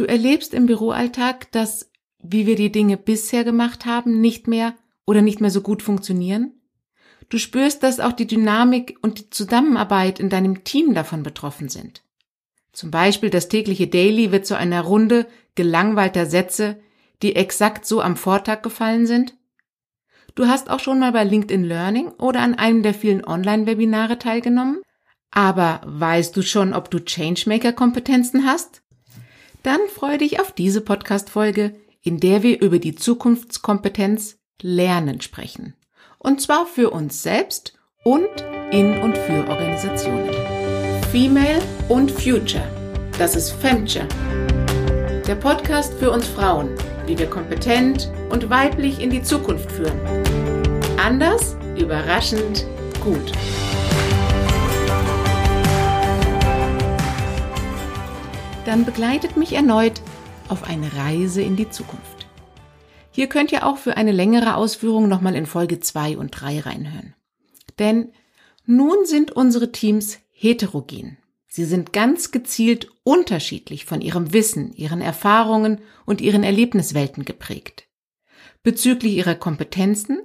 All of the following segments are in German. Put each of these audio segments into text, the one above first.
Du erlebst im Büroalltag, dass, wie wir die Dinge bisher gemacht haben, nicht mehr oder nicht mehr so gut funktionieren? Du spürst, dass auch die Dynamik und die Zusammenarbeit in deinem Team davon betroffen sind. Zum Beispiel das tägliche Daily wird zu einer Runde gelangweilter Sätze, die exakt so am Vortag gefallen sind? Du hast auch schon mal bei LinkedIn Learning oder an einem der vielen Online-Webinare teilgenommen? Aber weißt du schon, ob du Changemaker-Kompetenzen hast? Dann freue dich auf diese Podcast-Folge, in der wir über die Zukunftskompetenz Lernen sprechen. Und zwar für uns selbst und in und für Organisationen. Female und Future. Das ist Femture. Der Podcast für uns Frauen, wie wir kompetent und weiblich in die Zukunft führen. Anders, überraschend, gut. Dann begleitet mich erneut auf eine Reise in die Zukunft. Hier könnt ihr auch für eine längere Ausführung nochmal in Folge 2 und 3 reinhören. Denn nun sind unsere Teams heterogen. Sie sind ganz gezielt unterschiedlich von ihrem Wissen, ihren Erfahrungen und ihren Erlebniswelten geprägt. Bezüglich ihrer Kompetenzen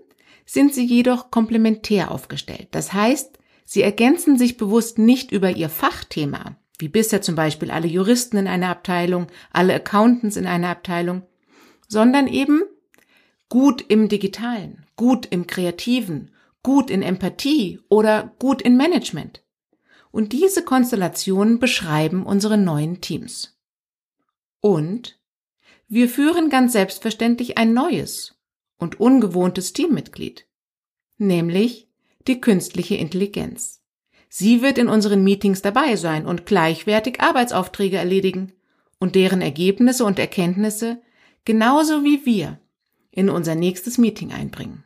sind sie jedoch komplementär aufgestellt. Das heißt, sie ergänzen sich bewusst nicht über ihr Fachthema, wie bisher zum Beispiel alle Juristen in einer Abteilung, alle Accountants in einer Abteilung, sondern eben gut im Digitalen, gut im Kreativen, gut in Empathie oder gut in Management. Und diese Konstellationen beschreiben unsere neuen Teams. Und wir führen ganz selbstverständlich ein neues und ungewohntes Teammitglied, nämlich die künstliche Intelligenz. Sie wird in unseren Meetings dabei sein und gleichwertig Arbeitsaufträge erledigen und deren Ergebnisse und Erkenntnisse genauso wie wir in unser nächstes Meeting einbringen.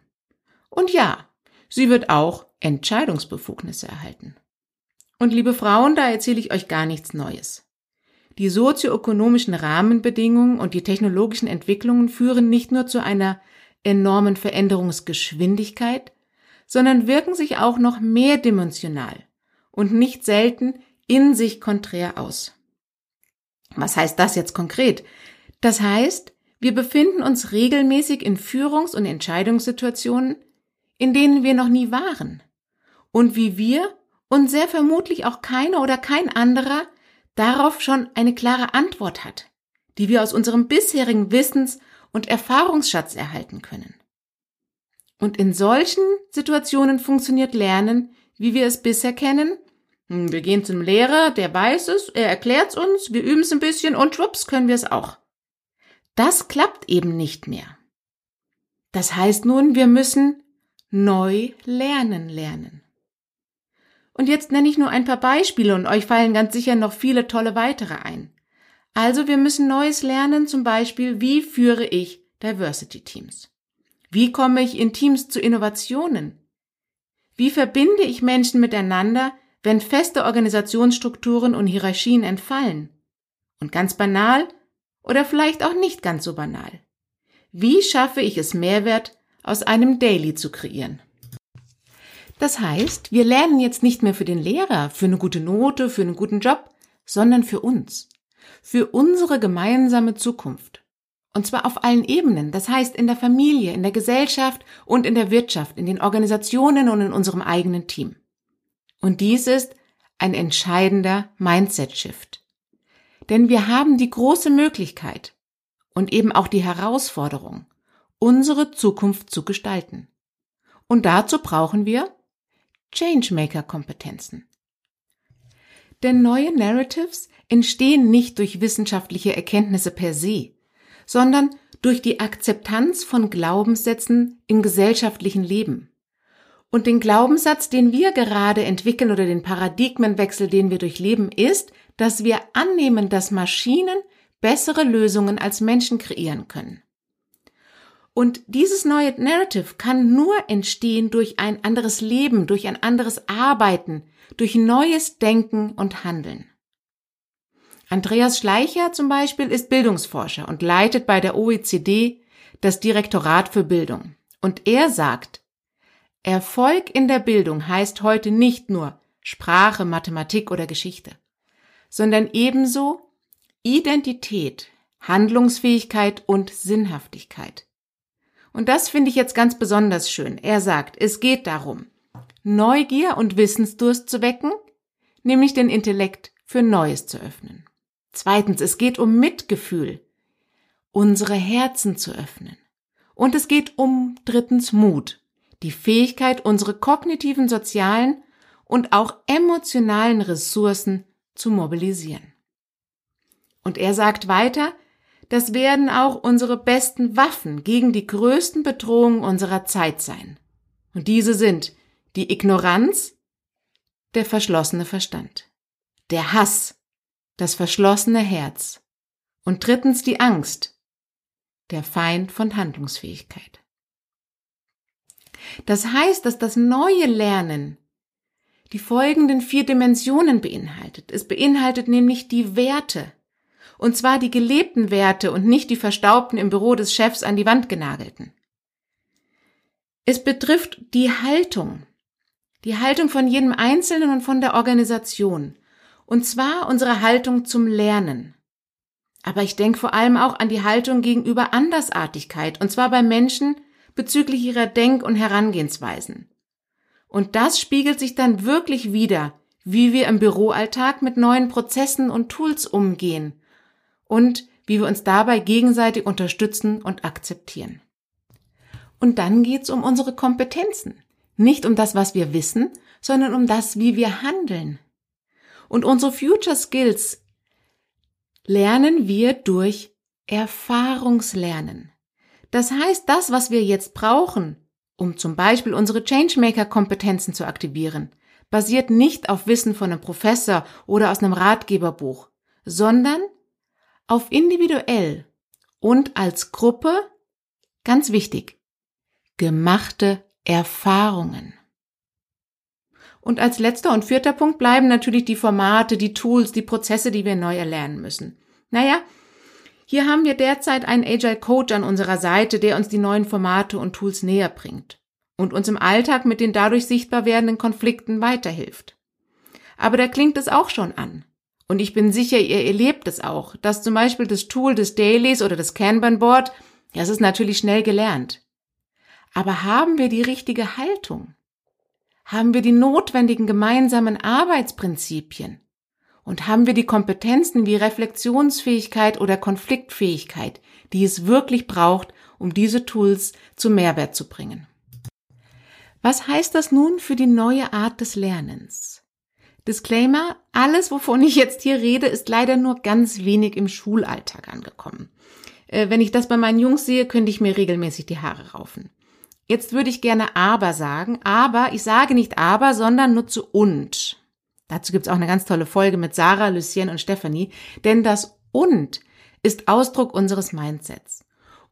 Und ja, sie wird auch Entscheidungsbefugnisse erhalten. Und liebe Frauen, da erzähle ich euch gar nichts Neues. Die sozioökonomischen Rahmenbedingungen und die technologischen Entwicklungen führen nicht nur zu einer enormen Veränderungsgeschwindigkeit, sondern wirken sich auch noch mehrdimensional und nicht selten in sich konträr aus. Was heißt das jetzt konkret? Das heißt, wir befinden uns regelmäßig in Führungs- und Entscheidungssituationen, in denen wir noch nie waren. Und wie wir und sehr vermutlich auch keiner oder kein anderer darauf schon eine klare Antwort hat, die wir aus unserem bisherigen Wissens- und Erfahrungsschatz erhalten können. Und in solchen Situationen funktioniert Lernen, wie wir es bisher kennen. Hm, wir gehen zum Lehrer, der weiß es, er erklärt es uns, wir üben es ein bisschen und schwupps können wir es auch. Das klappt eben nicht mehr. Das heißt nun, wir müssen neu lernen lernen. Und jetzt nenne ich nur ein paar Beispiele und euch fallen ganz sicher noch viele tolle weitere ein. Also wir müssen Neues lernen, zum Beispiel, wie führe ich Diversity Teams? Wie komme ich in Teams zu Innovationen? Wie verbinde ich Menschen miteinander, wenn feste Organisationsstrukturen und Hierarchien entfallen? Und ganz banal, oder vielleicht auch nicht ganz so banal. Wie schaffe ich es, Mehrwert aus einem Daily zu kreieren? Das heißt, wir lernen jetzt nicht mehr für den Lehrer, für eine gute Note, für einen guten Job, sondern für uns, für unsere gemeinsame Zukunft. Und zwar auf allen Ebenen, das heißt in der Familie, in der Gesellschaft und in der Wirtschaft, in den Organisationen und in unserem eigenen Team. Und dies ist ein entscheidender Mindset-Shift. Denn wir haben die große Möglichkeit und eben auch die Herausforderung, unsere Zukunft zu gestalten. Und dazu brauchen wir Changemaker-Kompetenzen. Denn neue Narratives entstehen nicht durch wissenschaftliche Erkenntnisse per se, sondern durch die Akzeptanz von Glaubenssätzen im gesellschaftlichen Leben. Und den Glaubenssatz, den wir gerade entwickeln oder den Paradigmenwechsel, den wir durchleben, ist, dass wir annehmen, dass Maschinen bessere Lösungen als Menschen kreieren können. Und dieses neue Narrative kann nur entstehen durch ein anderes Leben, durch ein anderes Arbeiten, durch neues Denken und Handeln. Andreas Schleicher zum Beispiel ist Bildungsforscher und leitet bei der OECD das Direktorat für Bildung. Und er sagt, Erfolg in der Bildung heißt heute nicht nur Sprache, Mathematik oder Geschichte sondern ebenso Identität, Handlungsfähigkeit und Sinnhaftigkeit. Und das finde ich jetzt ganz besonders schön. Er sagt, es geht darum, Neugier und Wissensdurst zu wecken, nämlich den Intellekt für Neues zu öffnen. Zweitens, es geht um Mitgefühl, unsere Herzen zu öffnen. Und es geht um drittens Mut, die Fähigkeit, unsere kognitiven, sozialen und auch emotionalen Ressourcen zu mobilisieren. Und er sagt weiter, das werden auch unsere besten Waffen gegen die größten Bedrohungen unserer Zeit sein. Und diese sind die Ignoranz, der verschlossene Verstand, der Hass, das verschlossene Herz und drittens die Angst, der Feind von Handlungsfähigkeit. Das heißt, dass das neue Lernen die folgenden vier Dimensionen beinhaltet. Es beinhaltet nämlich die Werte, und zwar die gelebten Werte und nicht die verstaubten im Büro des Chefs an die Wand genagelten. Es betrifft die Haltung, die Haltung von jedem Einzelnen und von der Organisation, und zwar unsere Haltung zum Lernen. Aber ich denke vor allem auch an die Haltung gegenüber Andersartigkeit, und zwar bei Menschen bezüglich ihrer Denk- und Herangehensweisen. Und das spiegelt sich dann wirklich wieder, wie wir im Büroalltag mit neuen Prozessen und Tools umgehen und wie wir uns dabei gegenseitig unterstützen und akzeptieren. Und dann geht's um unsere Kompetenzen. Nicht um das, was wir wissen, sondern um das, wie wir handeln. Und unsere Future Skills lernen wir durch Erfahrungslernen. Das heißt, das, was wir jetzt brauchen, um zum Beispiel unsere Changemaker-Kompetenzen zu aktivieren, basiert nicht auf Wissen von einem Professor oder aus einem Ratgeberbuch, sondern auf individuell und als Gruppe, ganz wichtig, gemachte Erfahrungen. Und als letzter und vierter Punkt bleiben natürlich die Formate, die Tools, die Prozesse, die wir neu erlernen müssen. Naja, hier haben wir derzeit einen Agile Coach an unserer Seite, der uns die neuen Formate und Tools näher bringt und uns im Alltag mit den dadurch sichtbar werdenden Konflikten weiterhilft. Aber da klingt es auch schon an. Und ich bin sicher, ihr erlebt es auch, dass zum Beispiel das Tool des Dailies oder das Kanban Board, das ist natürlich schnell gelernt. Aber haben wir die richtige Haltung? Haben wir die notwendigen gemeinsamen Arbeitsprinzipien? Und haben wir die Kompetenzen wie Reflexionsfähigkeit oder Konfliktfähigkeit, die es wirklich braucht, um diese Tools zu Mehrwert zu bringen? Was heißt das nun für die neue Art des Lernens? Disclaimer, alles, wovon ich jetzt hier rede, ist leider nur ganz wenig im Schulalltag angekommen. Äh, wenn ich das bei meinen Jungs sehe, könnte ich mir regelmäßig die Haare raufen. Jetzt würde ich gerne aber sagen, aber ich sage nicht aber, sondern nutze und. Dazu gibt's auch eine ganz tolle Folge mit Sarah, Lucien und Stephanie, denn das und ist Ausdruck unseres Mindsets.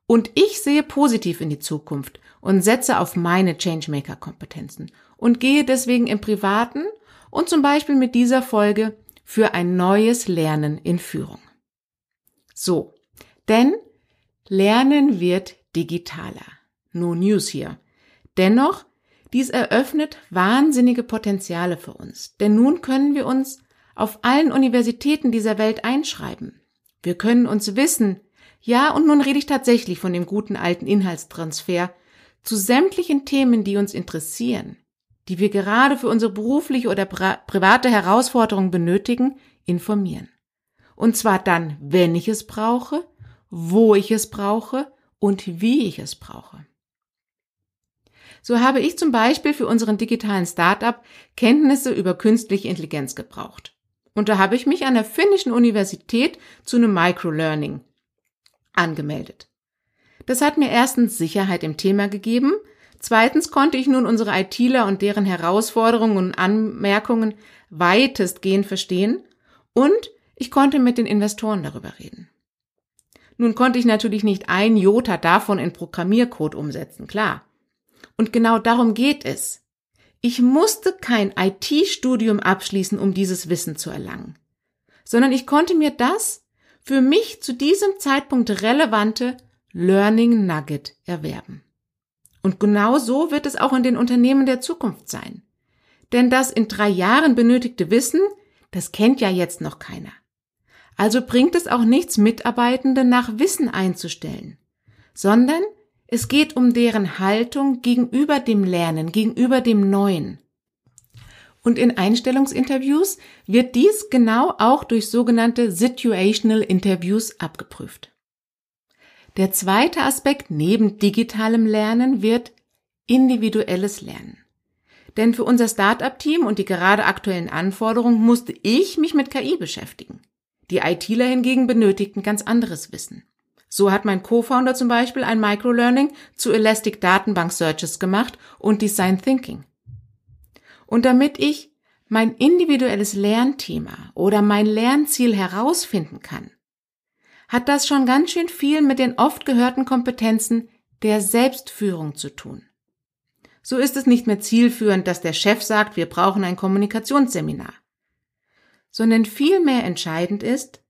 Und ich sehe positiv in die Zukunft und setze auf meine Changemaker-Kompetenzen und gehe deswegen im privaten und zum Beispiel mit dieser Folge für ein neues Lernen in Führung. So, denn Lernen wird digitaler. No News hier. Dennoch, dies eröffnet wahnsinnige Potenziale für uns, denn nun können wir uns auf allen Universitäten dieser Welt einschreiben. Wir können uns Wissen, ja, und nun rede ich tatsächlich von dem guten alten Inhaltstransfer, zu sämtlichen Themen, die uns interessieren, die wir gerade für unsere berufliche oder private Herausforderung benötigen, informieren. Und zwar dann, wenn ich es brauche, wo ich es brauche und wie ich es brauche. So habe ich zum Beispiel für unseren digitalen Startup Kenntnisse über künstliche Intelligenz gebraucht. Und da habe ich mich an der finnischen Universität zu einem Microlearning angemeldet. Das hat mir erstens Sicherheit im Thema gegeben, Zweitens konnte ich nun unsere ITler und deren Herausforderungen und Anmerkungen weitestgehend verstehen und ich konnte mit den Investoren darüber reden. Nun konnte ich natürlich nicht ein Jota davon in Programmiercode umsetzen, klar. Und genau darum geht es. Ich musste kein IT-Studium abschließen, um dieses Wissen zu erlangen, sondern ich konnte mir das für mich zu diesem Zeitpunkt relevante Learning Nugget erwerben. Und genau so wird es auch in den Unternehmen der Zukunft sein. Denn das in drei Jahren benötigte Wissen, das kennt ja jetzt noch keiner. Also bringt es auch nichts, Mitarbeitende nach Wissen einzustellen, sondern es geht um deren Haltung gegenüber dem Lernen, gegenüber dem Neuen. Und in Einstellungsinterviews wird dies genau auch durch sogenannte Situational Interviews abgeprüft. Der zweite Aspekt neben digitalem Lernen wird individuelles Lernen. Denn für unser Startup-Team und die gerade aktuellen Anforderungen musste ich mich mit KI beschäftigen. Die ITler hingegen benötigten ganz anderes Wissen. So hat mein Co-Founder zum Beispiel ein Microlearning zu Elastic Datenbank Searches gemacht und Design Thinking. Und damit ich mein individuelles Lernthema oder mein Lernziel herausfinden kann, hat das schon ganz schön viel mit den oft gehörten Kompetenzen der Selbstführung zu tun. So ist es nicht mehr zielführend, dass der Chef sagt, wir brauchen ein Kommunikationsseminar, sondern vielmehr entscheidend ist,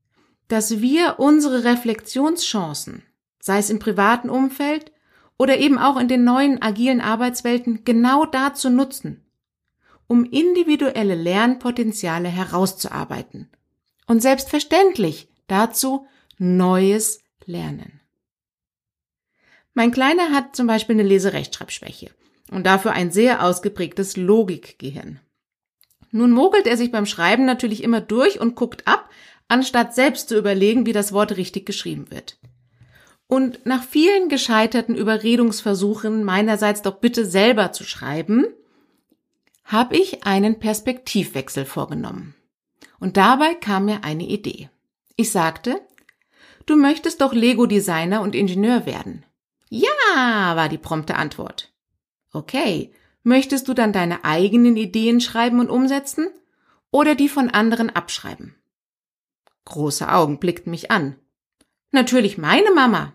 dass wir unsere Reflexionschancen, sei es im privaten Umfeld oder eben auch in den neuen agilen Arbeitswelten, genau dazu nutzen, um individuelle Lernpotenziale herauszuarbeiten und selbstverständlich dazu Neues lernen. Mein Kleiner hat zum Beispiel eine Leserechtschreibschwäche und dafür ein sehr ausgeprägtes Logikgehirn. Nun mogelt er sich beim Schreiben natürlich immer durch und guckt ab, anstatt selbst zu überlegen, wie das Wort richtig geschrieben wird. Und nach vielen gescheiterten Überredungsversuchen meinerseits doch bitte selber zu schreiben, habe ich einen Perspektivwechsel vorgenommen. Und dabei kam mir eine Idee. Ich sagte, du möchtest doch Lego-Designer und Ingenieur werden. Ja, war die prompte Antwort. Okay, möchtest du dann deine eigenen Ideen schreiben und umsetzen oder die von anderen abschreiben? Große Augen blickten mich an. Natürlich meine Mama.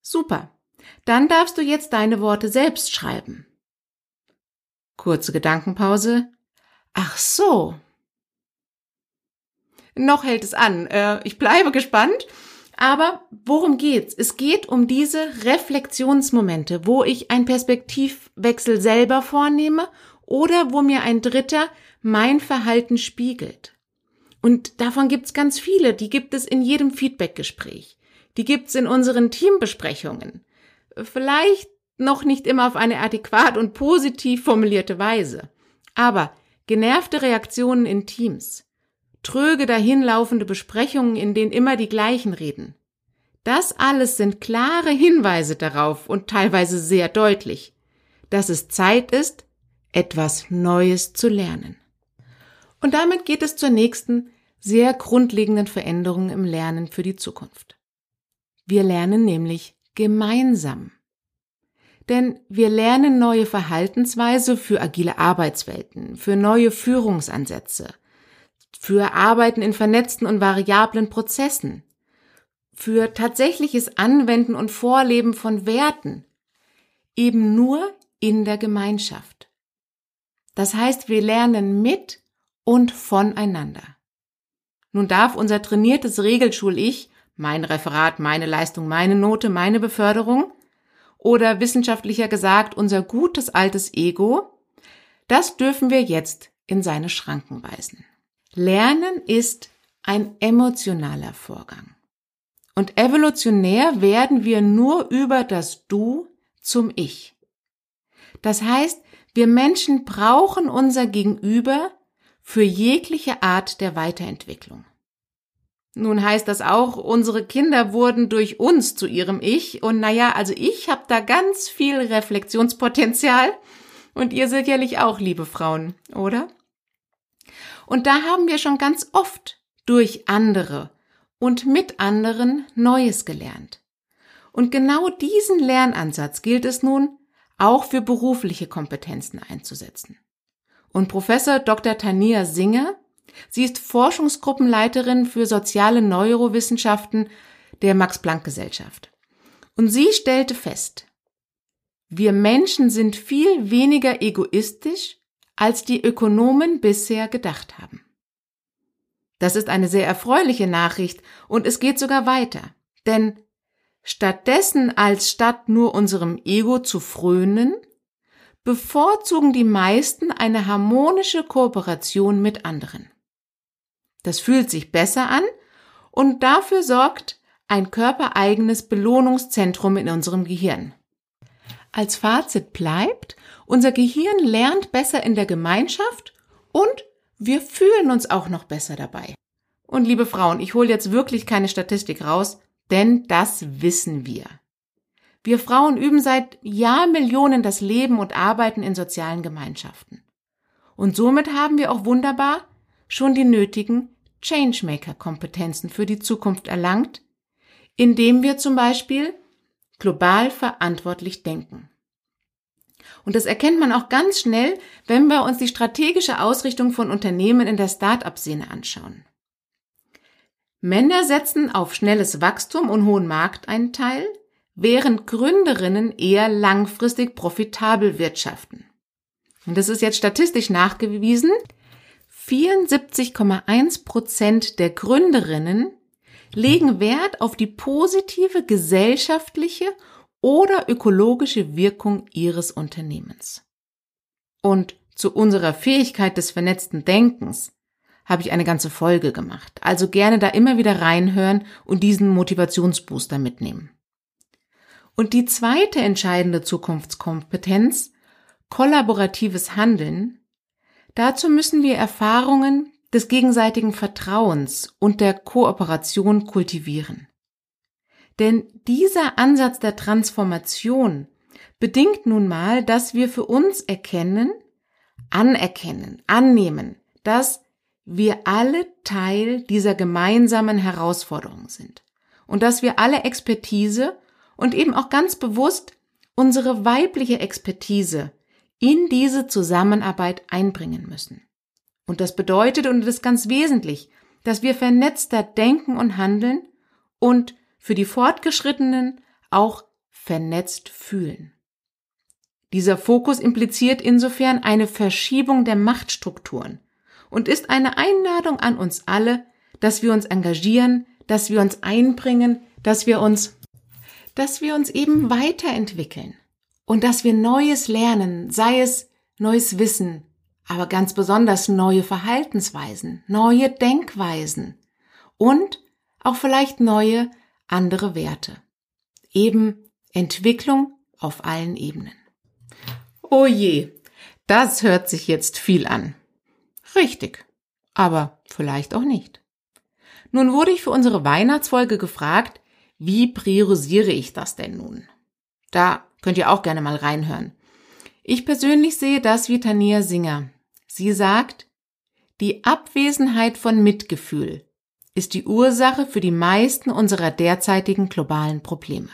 Super. Dann darfst du jetzt deine Worte selbst schreiben. Kurze Gedankenpause. Ach so. Noch hält es an. Äh, ich bleibe gespannt. Aber worum geht's? Es geht um diese Reflexionsmomente, wo ich einen Perspektivwechsel selber vornehme oder wo mir ein Dritter mein Verhalten spiegelt. Und davon gibt's ganz viele. Die gibt es in jedem Feedbackgespräch. Die gibt's in unseren Teambesprechungen. Vielleicht noch nicht immer auf eine adäquat und positiv formulierte Weise. Aber genervte Reaktionen in Teams, tröge dahinlaufende Besprechungen, in denen immer die gleichen reden. Das alles sind klare Hinweise darauf und teilweise sehr deutlich, dass es Zeit ist, etwas Neues zu lernen. Und damit geht es zur nächsten, sehr grundlegenden Veränderung im Lernen für die Zukunft. Wir lernen nämlich gemeinsam. Denn wir lernen neue Verhaltensweise für agile Arbeitswelten, für neue Führungsansätze, für Arbeiten in vernetzten und variablen Prozessen, für tatsächliches Anwenden und Vorleben von Werten, eben nur in der Gemeinschaft. Das heißt, wir lernen mit und voneinander. Nun darf unser trainiertes Regelschul-Ich, mein Referat, meine Leistung, meine Note, meine Beförderung, oder wissenschaftlicher gesagt unser gutes altes Ego, das dürfen wir jetzt in seine Schranken weisen. Lernen ist ein emotionaler Vorgang. Und evolutionär werden wir nur über das Du zum Ich. Das heißt, wir Menschen brauchen unser Gegenüber für jegliche Art der Weiterentwicklung. Nun heißt das auch, unsere Kinder wurden durch uns zu ihrem Ich und naja, also ich habe da ganz viel Reflexionspotenzial und ihr sicherlich auch, liebe Frauen, oder? Und da haben wir schon ganz oft durch andere und mit anderen Neues gelernt. Und genau diesen Lernansatz gilt es nun auch für berufliche Kompetenzen einzusetzen. Und Professor Dr. Tania Singer, sie ist Forschungsgruppenleiterin für soziale Neurowissenschaften der Max-Planck-Gesellschaft. Und sie stellte fest, wir Menschen sind viel weniger egoistisch als die Ökonomen bisher gedacht haben. Das ist eine sehr erfreuliche Nachricht und es geht sogar weiter. Denn stattdessen als statt nur unserem Ego zu frönen, bevorzugen die meisten eine harmonische Kooperation mit anderen. Das fühlt sich besser an Und dafür sorgt ein körpereigenes Belohnungszentrum in unserem Gehirn. Als Fazit bleibt, unser Gehirn lernt besser in der Gemeinschaft und wir fühlen uns auch noch besser dabei. Und liebe Frauen, ich hole jetzt wirklich keine Statistik raus, denn das wissen wir. Wir Frauen üben seit Jahrmillionen das Leben und Arbeiten in sozialen Gemeinschaften. Und somit haben wir auch wunderbar schon die nötigen Changemaker-Kompetenzen für die Zukunft erlangt, indem wir zum Beispiel global verantwortlich denken. Und das erkennt man auch ganz schnell, wenn wir uns die strategische Ausrichtung von Unternehmen in der Start-up-Szene anschauen. Männer setzen auf schnelles Wachstum und hohen Markteinteil, während Gründerinnen eher langfristig profitabel wirtschaften. Und das ist jetzt statistisch nachgewiesen. 74,1 Prozent der Gründerinnen legen Wert auf die positive gesellschaftliche oder ökologische Wirkung ihres Unternehmens. Und zu unserer Fähigkeit des vernetzten Denkens habe ich eine ganze Folge gemacht. Also gerne da immer wieder reinhören und diesen Motivationsbooster mitnehmen. Und die zweite entscheidende Zukunftskompetenz, kollaboratives Handeln, dazu müssen wir Erfahrungen des gegenseitigen Vertrauens und der Kooperation kultivieren. Denn dieser Ansatz der Transformation bedingt nun mal, dass wir für uns erkennen, anerkennen, annehmen, dass wir alle Teil dieser gemeinsamen Herausforderung sind und dass wir alle Expertise und eben auch ganz bewusst unsere weibliche Expertise in diese Zusammenarbeit einbringen müssen. Und das bedeutet, und das ist ganz wesentlich, dass wir vernetzter denken und handeln und für die Fortgeschrittenen auch vernetzt fühlen. Dieser Fokus impliziert insofern eine Verschiebung der Machtstrukturen und ist eine Einladung an uns alle, dass wir uns engagieren, dass wir uns einbringen, dass wir uns dass wir uns eben weiterentwickeln und dass wir Neues lernen, sei es neues Wissen, aber ganz besonders neue Verhaltensweisen, neue Denkweisen und auch vielleicht neue andere Werte. Eben Entwicklung auf allen Ebenen. Oh je, das hört sich jetzt viel an. Richtig, aber vielleicht auch nicht. Nun wurde ich für unsere Weihnachtsfolge gefragt, wie priorisiere ich das denn nun? Da könnt ihr auch gerne mal reinhören. Ich persönlich sehe das wie Tania Singer. Sie sagt, die Abwesenheit von Mitgefühl ist die Ursache für die meisten unserer derzeitigen globalen Probleme.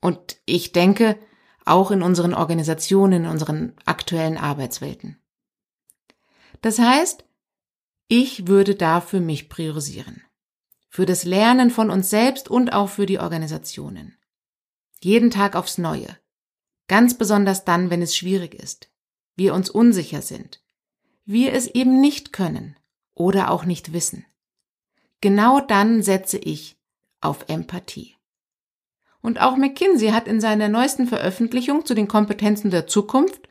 Und ich denke, auch in unseren Organisationen, in unseren aktuellen Arbeitswelten. Das heißt, ich würde dafür mich priorisieren für das Lernen von uns selbst und auch für die Organisationen. Jeden Tag aufs Neue. Ganz besonders dann, wenn es schwierig ist, wir uns unsicher sind, wir es eben nicht können oder auch nicht wissen. Genau dann setze ich auf Empathie. Und auch McKinsey hat in seiner neuesten Veröffentlichung zu den Kompetenzen der Zukunft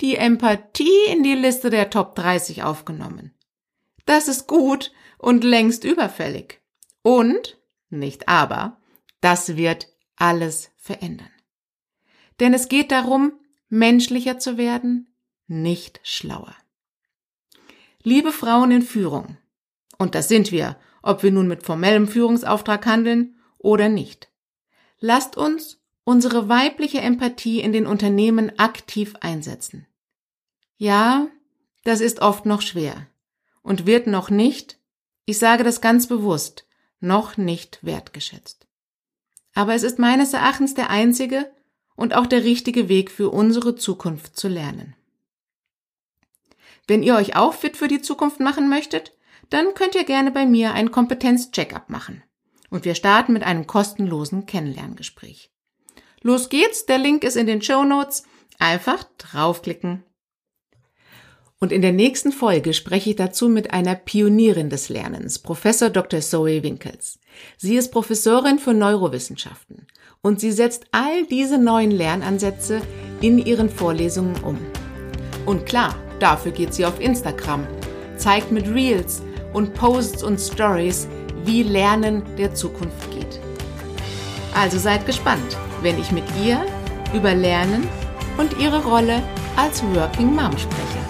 die Empathie in die Liste der Top 30 aufgenommen. Das ist gut und längst überfällig. Und, nicht aber, das wird alles verändern. Denn es geht darum, menschlicher zu werden, nicht schlauer. Liebe Frauen in Führung, und das sind wir, ob wir nun mit formellem Führungsauftrag handeln oder nicht, lasst uns unsere weibliche Empathie in den Unternehmen aktiv einsetzen. Ja, das ist oft noch schwer und wird noch nicht, ich sage das ganz bewusst, noch nicht wertgeschätzt. Aber es ist meines Erachtens der einzige und auch der richtige Weg für unsere Zukunft zu lernen. Wenn ihr euch auch fit für die Zukunft machen möchtet, dann könnt ihr gerne bei mir ein Kompetenz-Check-up machen. Und wir starten mit einem kostenlosen Kennenlerngespräch. Los geht's, der Link ist in den Show Notes. Einfach draufklicken. Und in der nächsten Folge spreche ich dazu mit einer Pionierin des Lernens, Professor Dr. Zoe Winkels. Sie ist Professorin für Neurowissenschaften und sie setzt all diese neuen Lernansätze in ihren Vorlesungen um. Und klar, dafür geht sie auf Instagram, zeigt mit Reels und Posts und Stories, wie Lernen der Zukunft geht. Also seid gespannt, wenn ich mit ihr über Lernen und ihre Rolle als Working Mom spreche.